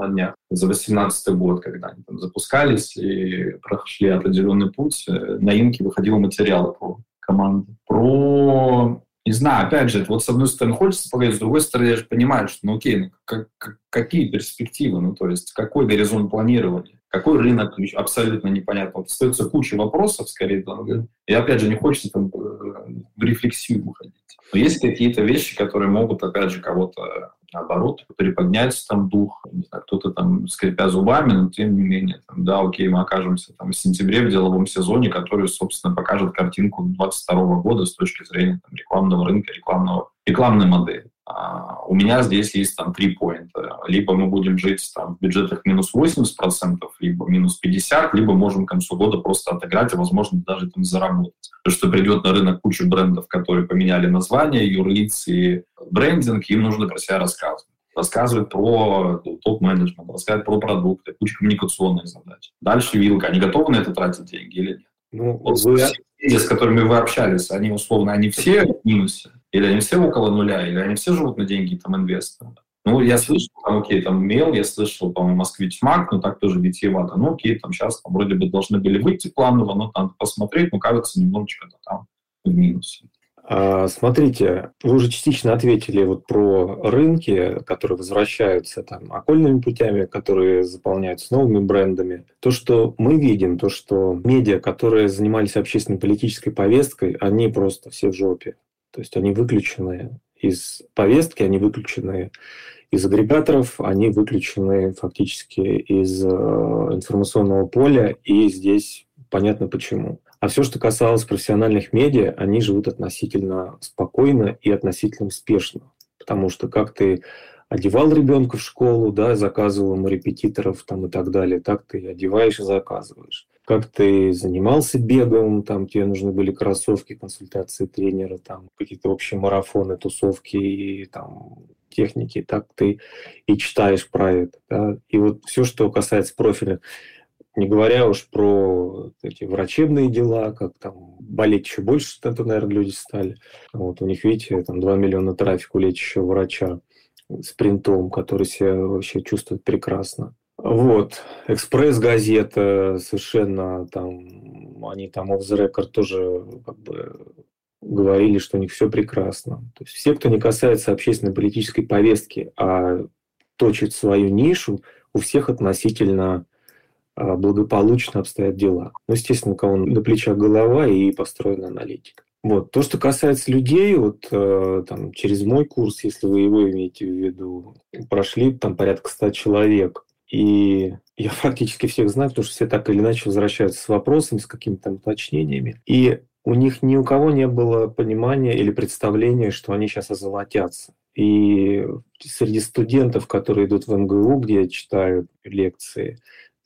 Speaker 3: на днях, за 18 год, когда они там запускались и прошли определенный путь, э, на Инке выходило материалы про команду, про не знаю, опять же, вот с одной стороны хочется поговорить, с другой стороны я же понимаю, что, ну окей, ну, как, как, какие перспективы, ну то есть какой горизонт планирования, какой рынок, абсолютно непонятно. Вот остается куча вопросов, скорее, и опять же не хочется там, э, в рефлексию выходить. Но есть какие-то вещи, которые могут, опять же, кого-то наоборот, приподнять там дух, не знаю, кто-то там скрипя зубами, но тем не менее, там, да, окей, мы окажемся там в сентябре в деловом сезоне, который, собственно, покажет картинку 2022 года с точки зрения там, рекламного рынка, рекламного, рекламной модели. А у меня здесь есть там три поинта. Либо мы будем жить там, в бюджетах минус 80%, либо минус 50%, либо можем к концу года просто отыграть, и, возможно, даже там заработать. Потому что придет на рынок куча брендов, которые поменяли название, юрлиц и брендинг, им нужно про себя рассказывать рассказывать про топ-менеджмент, рассказывать про продукты, куча коммуникационных задач. Дальше вилка. Они готовы на это тратить деньги или нет? Ну, вот вы... все, с которыми вы общались, они условно, они все в минусе? Или они все около нуля? Или они все живут на деньги там инвестора? Ну, я слышал, там, окей, там Мел, я слышал, по-моему, Москвич Мак, но так тоже витиевато. Ну, окей, там сейчас там, вроде бы должны были выйти планово, но надо посмотреть, но кажется, немножечко там в минусе.
Speaker 1: А, смотрите, вы уже частично ответили вот про рынки, которые возвращаются там окольными путями, которые заполняются новыми брендами. То, что мы видим, то, что медиа, которые занимались общественно-политической повесткой, они просто все в жопе. То есть они выключены из повестки, они выключены из агрегаторов, они выключены фактически из э, информационного поля, и здесь понятно почему. А все, что касалось профессиональных медиа, они живут относительно спокойно и относительно успешно. Потому что как ты одевал ребенка в школу, да, заказывал ему репетиторов там, и так далее, так ты одеваешь и заказываешь. Как ты занимался бегом, там тебе нужны были кроссовки, консультации тренера, там какие-то общие марафоны, тусовки и там техники, так ты и читаешь про это. Да? И вот все, что касается профиля не говоря уж про эти врачебные дела, как там болеть еще больше, это, наверное, люди стали. Вот у них, видите, там 2 миллиона трафика у лечащего врача с принтом, который себя вообще чувствует прекрасно. Вот, экспресс-газета совершенно там, они там off the record тоже как бы говорили, что у них все прекрасно. То есть все, кто не касается общественной политической повестки, а точит свою нишу, у всех относительно а, благополучно обстоят дела. Ну, естественно, у кого на плечах голова и построена аналитика. Вот. То, что касается людей, вот э, там, через мой курс, если вы его имеете в виду, прошли там порядка 100 человек. И я фактически всех знаю, потому что все так или иначе возвращаются с вопросами, с какими-то уточнениями. И у них ни у кого не было понимания или представления, что они сейчас озолотятся. И среди студентов, которые идут в МГУ, где читают лекции,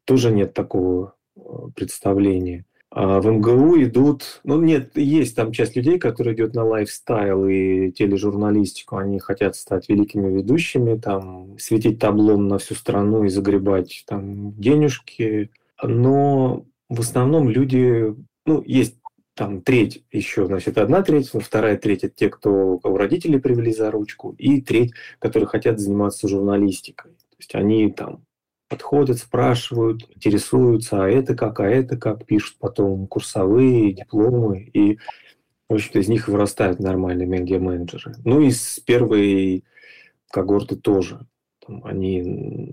Speaker 1: тоже нет такого э, представления. А в МГУ идут, ну нет, есть там часть людей, которые идут на лайфстайл и тележурналистику, они хотят стать великими ведущими, там, светить таблом на всю страну и загребать там денежки, но в основном люди, ну, есть там треть еще, значит, одна треть, вторая треть – это те, кто, кого родители привели за ручку, и треть, которые хотят заниматься журналистикой. То есть они там подходят, спрашивают, интересуются, а это как, а это как, пишут потом курсовые, дипломы, и, в общем-то, из них вырастают нормальные медиа-менеджеры. Ну и с первой когорты тоже. Там они,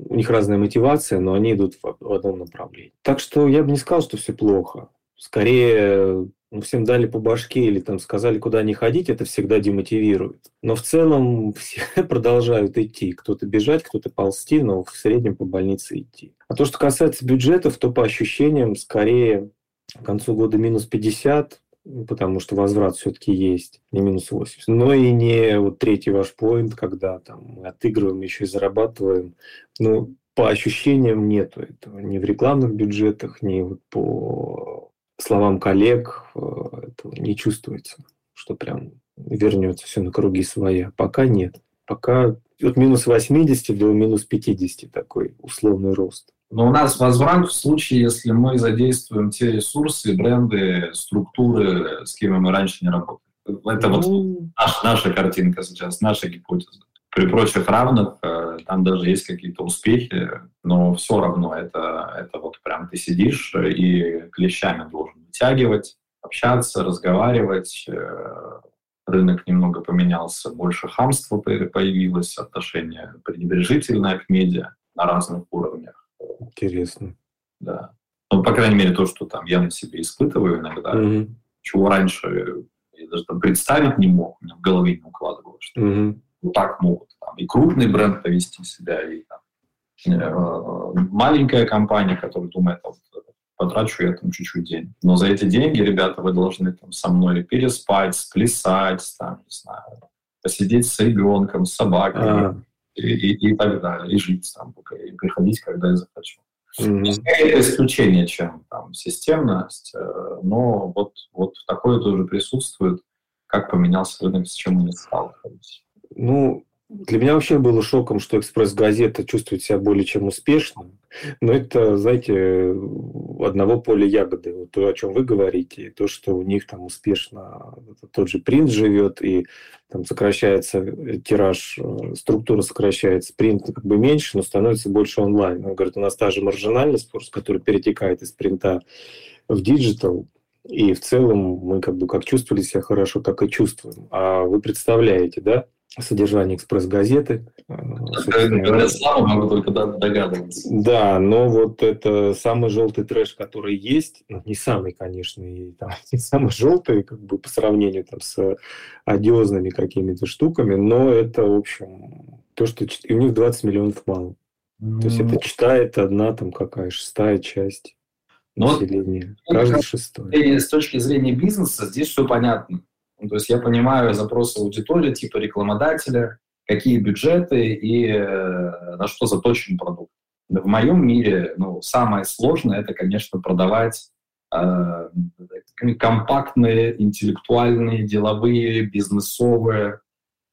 Speaker 1: у них разная мотивация, но они идут в, в одном направлении. Так что я бы не сказал, что все плохо. Скорее, ну, всем дали по башке или там сказали, куда не ходить, это всегда демотивирует. Но в целом все продолжают идти. Кто-то бежать, кто-то ползти, но в среднем по больнице идти. А то, что касается бюджетов, то по ощущениям скорее к концу года минус 50, потому что возврат все-таки есть, не минус 80. Но и не вот третий ваш поинт, когда там мы отыгрываем, еще и зарабатываем. Ну, по ощущениям нету этого. Ни в рекламных бюджетах, ни вот по словам коллег, э, этого не чувствуется, что прям вернется все на круги своя. Пока нет. Пока от минус 80 до минус 50 такой условный рост.
Speaker 3: Но у нас возврат в случае, если мы задействуем те ресурсы, бренды, структуры, с кем мы раньше не работали. Это ну... вот наша, наша картинка сейчас, наша гипотеза. При прочих равных э, там даже есть какие-то успехи, но все равно это, это вот прям ты сидишь и клещами должен вытягивать, общаться, разговаривать. Э, рынок немного поменялся, больше хамства появилось, отношение пренебрежительное к медиа на разных уровнях.
Speaker 1: Интересно.
Speaker 3: Да. Ну, по крайней мере, то, что там я на себе испытываю иногда, mm-hmm. чего раньше я даже там представить не мог, у меня в голове не укладывалось, что mm-hmm. Вот так могут там, и крупный бренд повести себя, и там, э, маленькая компания, которая думает, вот, потрачу я там чуть-чуть денег. Но за эти деньги, ребята, вы должны там со мной переспать, сплясать, там, не знаю, посидеть с ребенком, с собакой а. и, и, и так далее, и жить там, и приходить, когда я захочу. Mm-hmm. Это исключение, чем там системность, э, но вот, вот такое тоже присутствует, как поменялся рынок, с чем мы не сталкивались.
Speaker 1: Ну, для меня вообще было шоком, что «Экспресс-газета» чувствует себя более чем успешно. Но это, знаете, одного поля ягоды. Вот то, о чем вы говорите, то, что у них там успешно тот же принт живет, и там сокращается тираж, э, структура сокращается, принт как бы меньше, но становится больше онлайн. Он говорит, у нас та же маржинальность, который перетекает из принта в digital, и в целом мы как бы как чувствовали себя хорошо, так и чувствуем. А вы представляете, да, содержание «Экспресс-газеты».
Speaker 3: Слава богу, могу только догадываться.
Speaker 1: Да, но вот это самый желтый трэш, который есть, ну, не самый, конечно, и там, не самый желтый, как бы по сравнению там, с одиозными какими-то штуками, но это, в общем, то, что и у них 20 миллионов мало. То есть это читает одна там какая шестая часть ну, населения. Каждый шестой.
Speaker 3: С точки зрения бизнеса здесь все понятно. Ну, то есть я понимаю запросы аудитории, типа рекламодателя, какие бюджеты и э, на что заточен продукт. В моем мире ну, самое сложное это, конечно, продавать э, компактные, интеллектуальные, деловые, бизнесовые,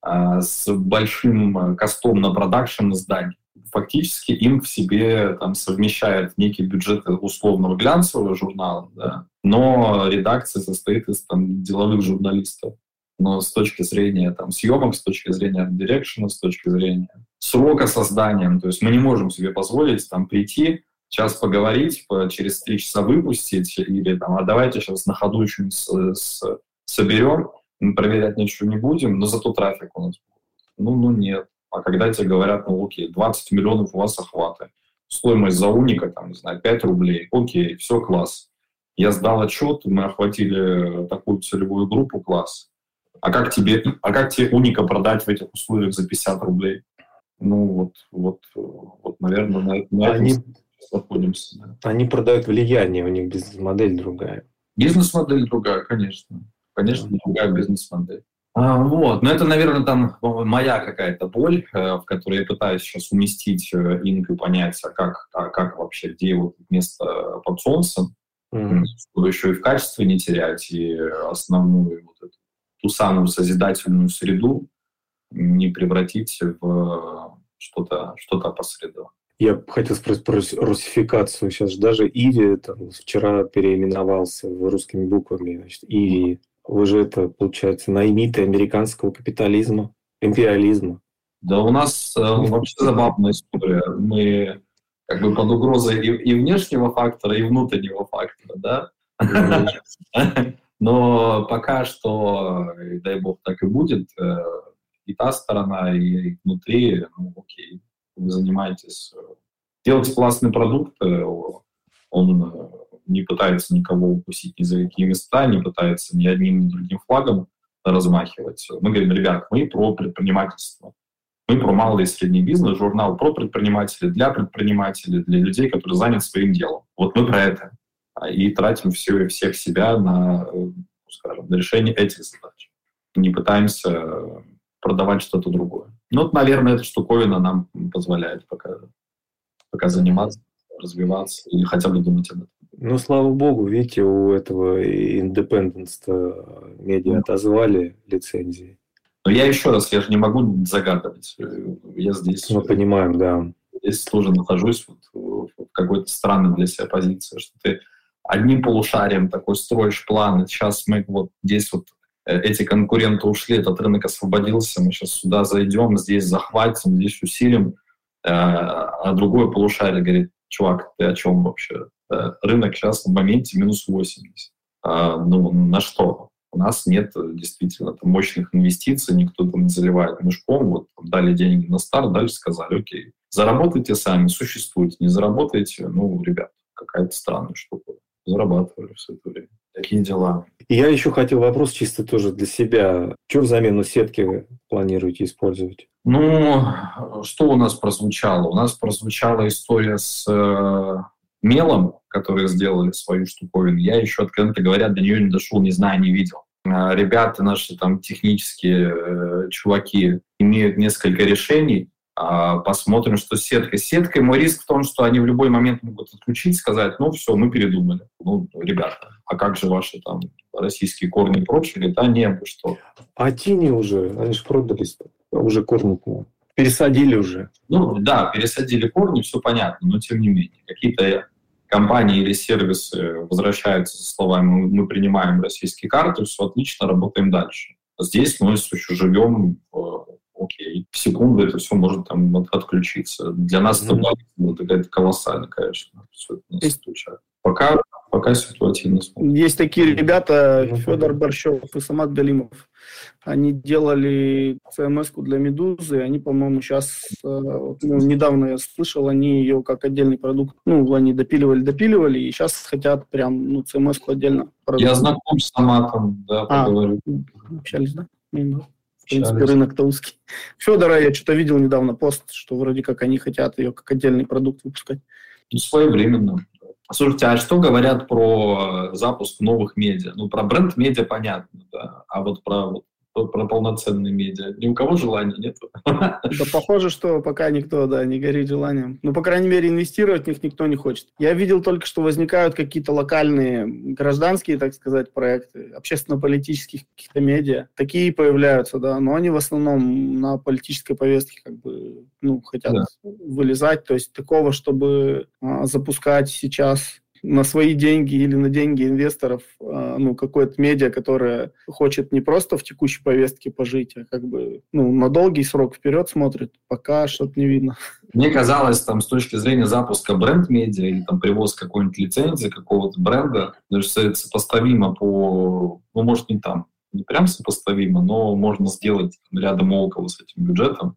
Speaker 3: э, с большим костом на продакшн издания фактически им в себе там, совмещает некий бюджет условного глянцевого журнала, да, но редакция состоит из там, деловых журналистов. Но с точки зрения там, съемок, с точки зрения дирекшена, с точки зрения срока создания, ну, то есть мы не можем себе позволить там, прийти, час поговорить, через три часа выпустить, или там, а давайте сейчас на ходу что-нибудь с, соберем, проверять ничего не будем, но зато трафик у нас будет. Ну, ну нет. А когда тебе говорят, ну окей, 20 миллионов у вас охваты, стоимость за уника, там, не знаю, 5 рублей, окей, все, класс. Я сдал отчет, мы охватили такую целевую группу, класс. А как тебе, а как тебе уника продать в этих условиях за 50 рублей? Ну вот, вот, вот наверное, на, на
Speaker 1: они, находимся. Да. Они продают влияние, у них бизнес-модель другая.
Speaker 3: Бизнес-модель другая, конечно. Конечно, другая бизнес-модель. А, вот, но это, наверное, там моя какая-то боль, э, в которой я пытаюсь сейчас уместить э, инк и понять, а как, а как вообще, где вот место под солнцем, mm-hmm. чтобы еще и в качестве не терять, и основную вот эту, ту самую созидательную среду не превратить в что-то что посредово.
Speaker 1: Я хотел спросить про русификацию. Сейчас же даже Иви там, вчера переименовался в русскими буквами. Значит, Иви вы же это, получается, наймиты американского капитализма, империализма.
Speaker 3: Да у нас э, вообще забавная история. Мы как бы под угрозой и, и внешнего фактора, и внутреннего фактора, да? Но пока что, дай бог, так и будет, э, и та сторона, и внутри, ну, окей, вы занимаетесь. Э, делать классный продукт, э, он не пытается никого укусить ни за какие места, не пытается ни одним, ни другим флагом размахивать. Мы говорим, ребят, мы про предпринимательство. Мы про малый и средний бизнес, журнал про предпринимателей, для предпринимателей, для людей, которые заняты своим делом. Вот мы про это. И тратим все и всех себя на, скажем, на решение этих задач. Не пытаемся продавать что-то другое. Ну, вот, наверное, эта штуковина нам позволяет пока, пока заниматься, развиваться или хотя бы думать об этом.
Speaker 1: Ну, слава богу, видите, у этого Independence медиа отозвали лицензии.
Speaker 3: Но я еще раз, я же не могу загадывать. Я здесь...
Speaker 1: Мы понимаем, да.
Speaker 3: Здесь тоже нахожусь вот в какой-то странной для себя позиции, что ты одним полушарием такой строишь планы. Сейчас мы вот здесь вот э, эти конкуренты ушли, этот рынок освободился, мы сейчас сюда зайдем, здесь захватим, здесь усилим, э, а другое полушарие говорит, чувак, ты о чем вообще? Э, рынок сейчас в моменте минус 80. А, ну, на что? У нас нет действительно там, мощных инвестиций, никто там не заливает мешком, вот там, дали деньги на старт, дальше сказали, окей, заработайте сами, существуйте, не заработаете, ну, ребят, какая-то странная штука зарабатывали все это время. Такие дела.
Speaker 1: И я еще хотел вопрос чисто тоже для себя. Что в замену сетки вы планируете использовать?
Speaker 3: Ну, что у нас прозвучало? У нас прозвучала история с э, мелом, которые сделали свою штуковину. Я еще, откровенно говоря, до нее не дошел, не знаю, не видел. Э, ребята наши там технические э, чуваки имеют несколько решений, а, посмотрим, что с сеткой. С сеткой мой риск в том, что они в любой момент могут отключить, сказать, ну все, мы передумали. Ну, ребята, а как же ваши там российские корни и прочее? Да не, что.
Speaker 1: А тени уже, они же продались, уже корни пересадили уже.
Speaker 3: Ну да, пересадили корни, все понятно, но тем не менее. Какие-то компании или сервисы возвращаются со словами «мы принимаем российские карты, все отлично, работаем дальше». Здесь мы еще живем в окей, в секунду это все может там отключиться. Для нас mm-hmm. это вот какая-то колоссальная, конечно, все это нас Есть... Пока, пока ситуативно
Speaker 2: смотрим. Есть такие ребята, Федор Борщев и Самат Галимов. Они делали CMS для Медузы, они, по-моему, сейчас, э, ну, недавно я слышал, они ее как отдельный продукт, ну, они допиливали, допиливали, и сейчас хотят прям, ну, CMS отдельно.
Speaker 3: Продукт. Я знаком с Саматом, да,
Speaker 2: а, поговорю. Общались, да? Ну, да в принципе, рынок-то узкий. Федора я что-то видел недавно пост, что вроде как они хотят ее как отдельный продукт выпускать.
Speaker 3: Ну, своевременно. Слушайте, а что говорят про запуск новых медиа? Ну, про бренд медиа понятно, да. А вот про вот про полноценные медиа. Ни у кого желания нет.
Speaker 2: Да похоже, что пока никто, да, не горит желанием. Ну, по крайней мере, инвестировать в них никто не хочет. Я видел только, что возникают какие-то локальные гражданские, так сказать, проекты, общественно-политических каких-то медиа. Такие появляются, да, но они в основном на политической повестке как бы, ну, хотят да. вылезать. То есть такого, чтобы а, запускать сейчас на свои деньги или на деньги инвесторов, а, ну, какое-то медиа, которое хочет не просто в текущей повестке пожить, а как бы, ну, на долгий срок вперед смотрит, пока что-то не видно.
Speaker 3: Мне казалось, там, с точки зрения запуска бренд-медиа или там привоз какой-нибудь лицензии какого-то бренда, даже сопоставимо по, ну, может, не там, не прям сопоставимо, но можно сделать рядом около с этим бюджетом,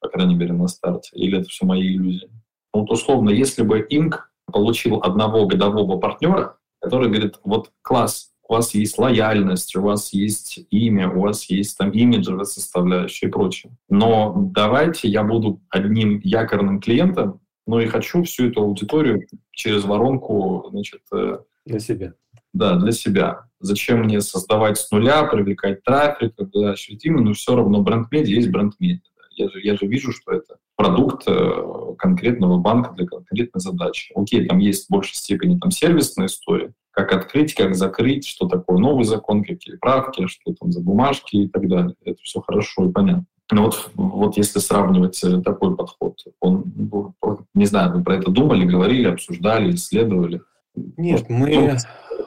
Speaker 3: по крайней мере, на старте. Или это все мои иллюзии? Ну, вот условно, если бы Инк получил одного годового партнера, который говорит, вот класс, у вас есть лояльность, у вас есть имя, у вас есть там имиджевая составляющая и прочее. Но давайте я буду одним якорным клиентом, но и хочу всю эту аудиторию через воронку, значит...
Speaker 1: Э, для себя.
Speaker 3: Да, для себя. Зачем мне создавать с нуля, привлекать трафик, когда ощутимо, но все равно бренд-медиа есть бренд-медиа. Я же, я же вижу, что это продукт э, конкретного банка для конкретной задачи. Окей, там есть в большей степени там сервисная история, как открыть, как закрыть, что такое новый закон, какие правки, что там за бумажки и так далее. Это все хорошо и понятно. Но вот, вот если сравнивать э, такой подход, он, ну, не знаю, вы про это думали, говорили, обсуждали, исследовали?
Speaker 1: Нет, мы...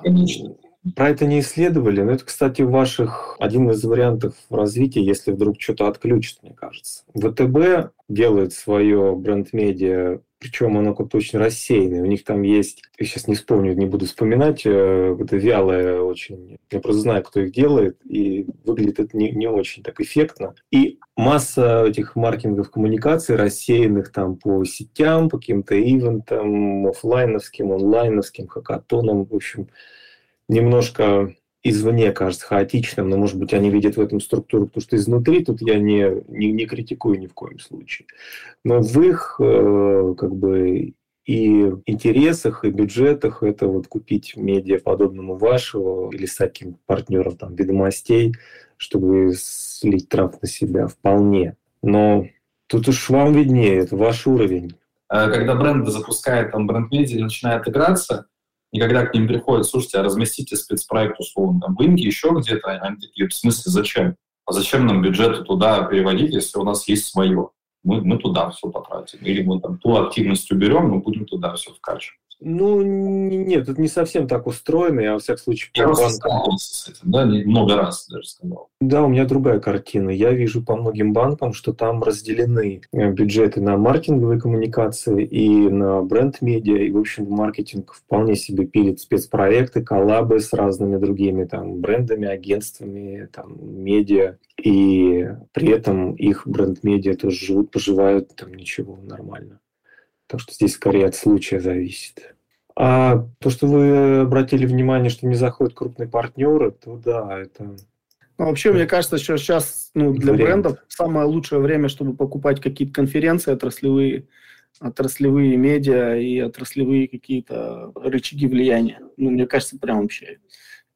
Speaker 1: Конечно. Про это не исследовали, но это, кстати, ваших один из вариантов развития, если вдруг что-то отключит, мне кажется. ВТБ делает свое бренд-медиа, причем оно как-то очень рассеянное. У них там есть, я сейчас не вспомню, не буду вспоминать, э, это вялое очень. Я просто знаю, кто их делает, и выглядит это не, не очень так эффектно. И масса этих маркетингов коммуникаций рассеянных там по сетям, по каким-то ивентам, офлайновским, онлайновским, хакатонам, в общем, немножко извне кажется хаотичным, но, может быть, они видят в этом структуру, потому что изнутри тут я не, не, не критикую ни в коем случае. Но в их э, как бы и интересах, и бюджетах это вот купить медиа подобному вашего или с таким партнером там ведомостей, чтобы слить трав на себя вполне. Но тут уж вам виднее, это ваш уровень.
Speaker 3: Когда бренд запускает там бренд-медиа и начинает играться,
Speaker 5: И когда к ним приходят, слушайте, а разместите спецпроект условно там в Инке, еще где-то, они такие, в смысле, зачем? А зачем нам бюджеты туда переводить, если у нас есть свое? Мы, мы туда все потратим. Или мы там ту активность уберем, мы будем туда все вкачивать.
Speaker 1: Ну, нет, это не совсем так устроено. Я, во всяком случае,
Speaker 5: я просто сталкивался с этим, да, много раз даже сказал.
Speaker 1: Да, у меня другая картина. Я вижу по многим банкам, что там разделены э, бюджеты на маркетинговые коммуникации и на бренд-медиа. И, в общем, маркетинг вполне себе пилит спецпроекты, коллабы с разными другими там брендами, агентствами, там, медиа. И при этом их бренд-медиа тоже живут, поживают, там ничего, нормально. Так что здесь скорее от случая зависит. А то, что вы обратили внимание, что не заходят крупные партнеры, то да, это...
Speaker 2: Ну, вообще, мне кажется, что сейчас ну, для Вариант. брендов самое лучшее время, чтобы покупать какие-то конференции отраслевые, отраслевые медиа и отраслевые какие-то рычаги влияния. Ну, мне кажется, прям вообще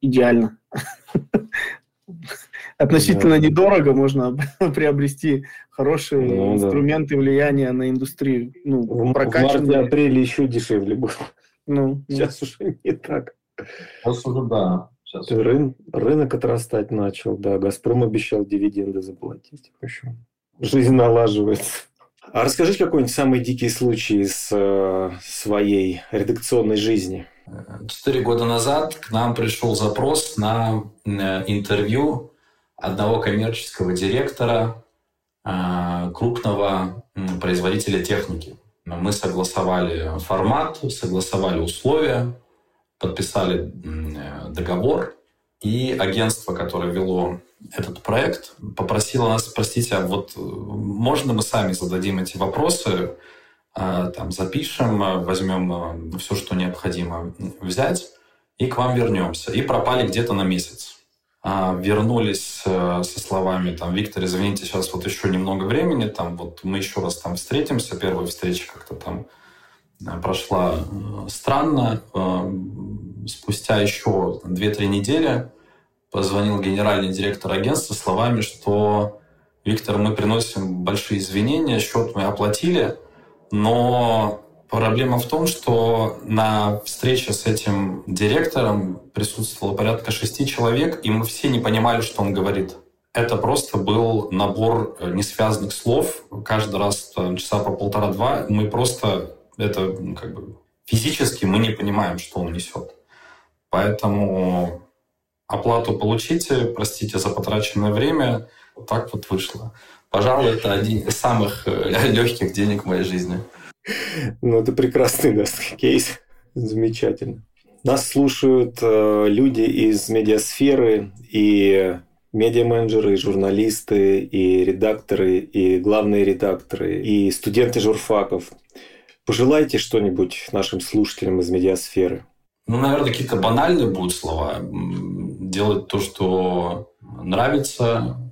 Speaker 2: идеально. относительно да. недорого можно приобрести хорошие ну, инструменты да. влияния на индустрию.
Speaker 1: Ну, в, прокачанные. в марте-апреле еще дешевле было. Ну, Сейчас ну. уже не так.
Speaker 5: Сейчас уже да. Сейчас.
Speaker 1: Рын, рынок отрастать начал, да. Газпром обещал дивиденды заплатить. В общем, жизнь налаживается. А расскажите какой-нибудь самый дикий случай из э, своей редакционной жизни.
Speaker 3: Четыре года назад к нам пришел запрос на э, интервью одного коммерческого директора э, крупного производителя техники. Мы согласовали формат, согласовали условия, подписали договор, и агентство, которое вело этот проект, попросило нас, простите, а вот э, можно мы сами зададим эти вопросы, э, там запишем, возьмем все, что необходимо взять, и к вам вернемся. И пропали где-то на месяц. А, вернулись э, со словами, там, Виктор, извините, сейчас вот еще немного времени, там, вот мы еще раз там встретимся, первая встреча как-то там э, прошла э, странно. Спустя еще 2-3 недели позвонил генеральный директор агентства словами, что Виктор, мы приносим большие извинения, счет мы оплатили, но Проблема в том, что на встрече с этим директором присутствовало порядка шести человек, и мы все не понимали, что он говорит. Это просто был набор э, несвязанных слов. Каждый раз там, часа по полтора-два мы просто это как бы физически мы не понимаем, что он несет. Поэтому оплату получите, простите за потраченное время. Так вот вышло. Пожалуй, это один из самых э, легких денег в моей жизни.
Speaker 1: Ну, это прекрасный да, кейс. Замечательно. Нас слушают э, люди из медиасферы и медиа-менеджеры, и журналисты, и редакторы, и главные редакторы, и студенты журфаков. Пожелайте что-нибудь нашим слушателям из медиасферы.
Speaker 3: Ну, наверное, какие-то банальные будут слова. Делать то, что нравится,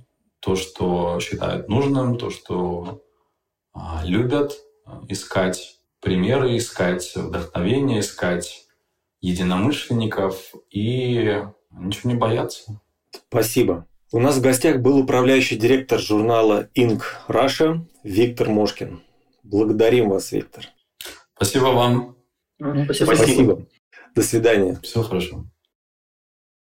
Speaker 3: то, что считают нужным, то, что а, любят – искать примеры, искать вдохновение, искать единомышленников и ничего не бояться.
Speaker 1: Спасибо. У нас в гостях был управляющий директор журнала Inc. Russia Виктор Мошкин. Благодарим вас, Виктор.
Speaker 3: Спасибо вам.
Speaker 1: Спасибо. Спасибо. До свидания.
Speaker 3: Всего хорошего.